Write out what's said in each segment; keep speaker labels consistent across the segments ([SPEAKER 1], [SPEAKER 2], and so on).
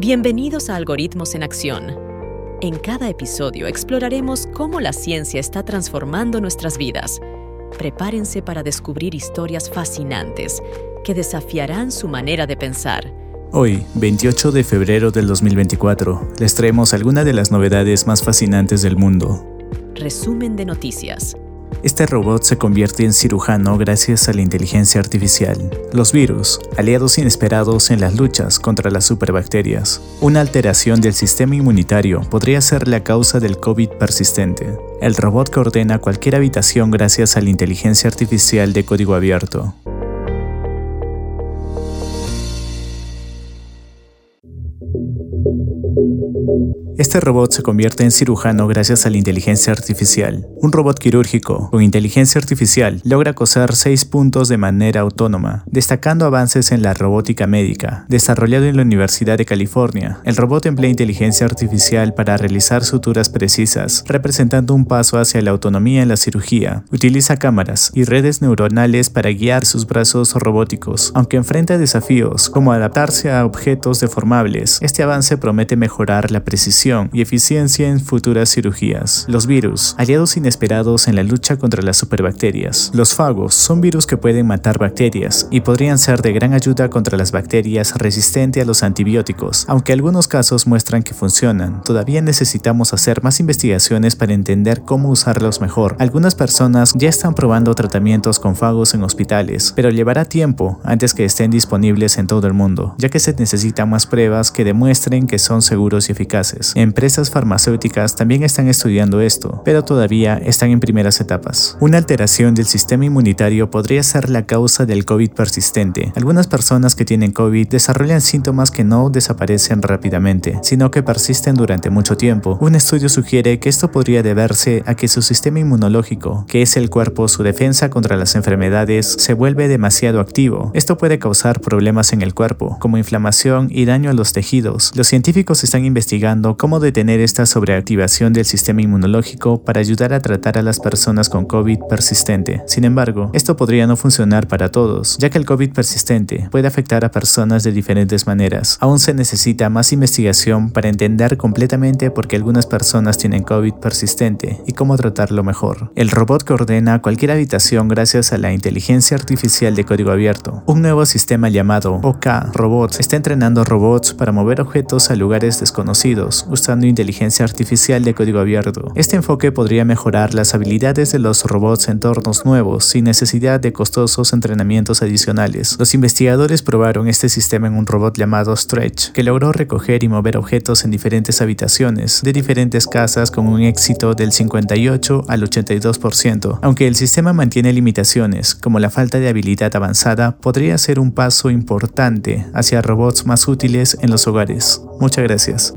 [SPEAKER 1] Bienvenidos a Algoritmos en Acción. En cada episodio exploraremos cómo la ciencia está transformando nuestras vidas. Prepárense para descubrir historias fascinantes que desafiarán su manera de pensar.
[SPEAKER 2] Hoy, 28 de febrero del 2024, les traemos algunas de las novedades más fascinantes del mundo.
[SPEAKER 1] Resumen de noticias.
[SPEAKER 2] Este robot se convierte en cirujano gracias a la inteligencia artificial. Los virus, aliados inesperados en las luchas contra las superbacterias. Una alteración del sistema inmunitario podría ser la causa del COVID persistente. El robot que ordena cualquier habitación gracias a la inteligencia artificial de código abierto. Este robot se convierte en cirujano gracias a la inteligencia artificial. Un robot quirúrgico con inteligencia artificial logra coser seis puntos de manera autónoma, destacando avances en la robótica médica. Desarrollado en la Universidad de California, el robot emplea inteligencia artificial para realizar suturas precisas, representando un paso hacia la autonomía en la cirugía. Utiliza cámaras y redes neuronales para guiar sus brazos robóticos. Aunque enfrenta desafíos como adaptarse a objetos deformables, este avance promete mejorar la precisión y eficiencia en futuras cirugías. Los virus, aliados inesperados en la lucha contra las superbacterias. Los fagos son virus que pueden matar bacterias y podrían ser de gran ayuda contra las bacterias resistentes a los antibióticos. Aunque algunos casos muestran que funcionan, todavía necesitamos hacer más investigaciones para entender cómo usarlos mejor. Algunas personas ya están probando tratamientos con fagos en hospitales, pero llevará tiempo antes que estén disponibles en todo el mundo, ya que se necesitan más pruebas que demuestren que son seguros y eficaces. Empresas farmacéuticas también están estudiando esto, pero todavía están en primeras etapas. Una alteración del sistema inmunitario podría ser la causa del COVID persistente. Algunas personas que tienen COVID desarrollan síntomas que no desaparecen rápidamente, sino que persisten durante mucho tiempo. Un estudio sugiere que esto podría deberse a que su sistema inmunológico, que es el cuerpo su defensa contra las enfermedades, se vuelve demasiado activo. Esto puede causar problemas en el cuerpo, como inflamación y daño a los tejidos. Los científicos están investigando cómo detener esta sobreactivación del sistema inmunológico para ayudar a tratar a las personas con COVID persistente. Sin embargo, esto podría no funcionar para todos, ya que el COVID persistente puede afectar a personas de diferentes maneras. Aún se necesita más investigación para entender completamente por qué algunas personas tienen COVID persistente y cómo tratarlo mejor. El robot que ordena cualquier habitación gracias a la inteligencia artificial de código abierto. Un nuevo sistema llamado OK Robots está entrenando robots para mover objetos a lugares desconocidos usando inteligencia artificial de código abierto. Este enfoque podría mejorar las habilidades de los robots en entornos nuevos sin necesidad de costosos entrenamientos adicionales. Los investigadores probaron este sistema en un robot llamado Stretch, que logró recoger y mover objetos en diferentes habitaciones de diferentes casas con un éxito del 58 al 82%. Aunque el sistema mantiene limitaciones, como la falta de habilidad avanzada, podría ser un paso importante hacia robots más útiles en los hogares. Muchas gracias.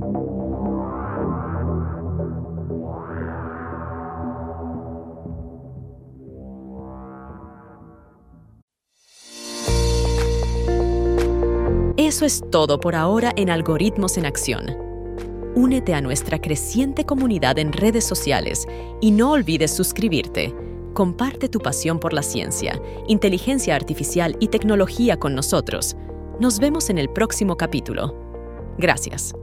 [SPEAKER 1] Eso es todo por ahora en Algoritmos en Acción. Únete a nuestra creciente comunidad en redes sociales y no olvides suscribirte. Comparte tu pasión por la ciencia, inteligencia artificial y tecnología con nosotros. Nos vemos en el próximo capítulo. Gracias.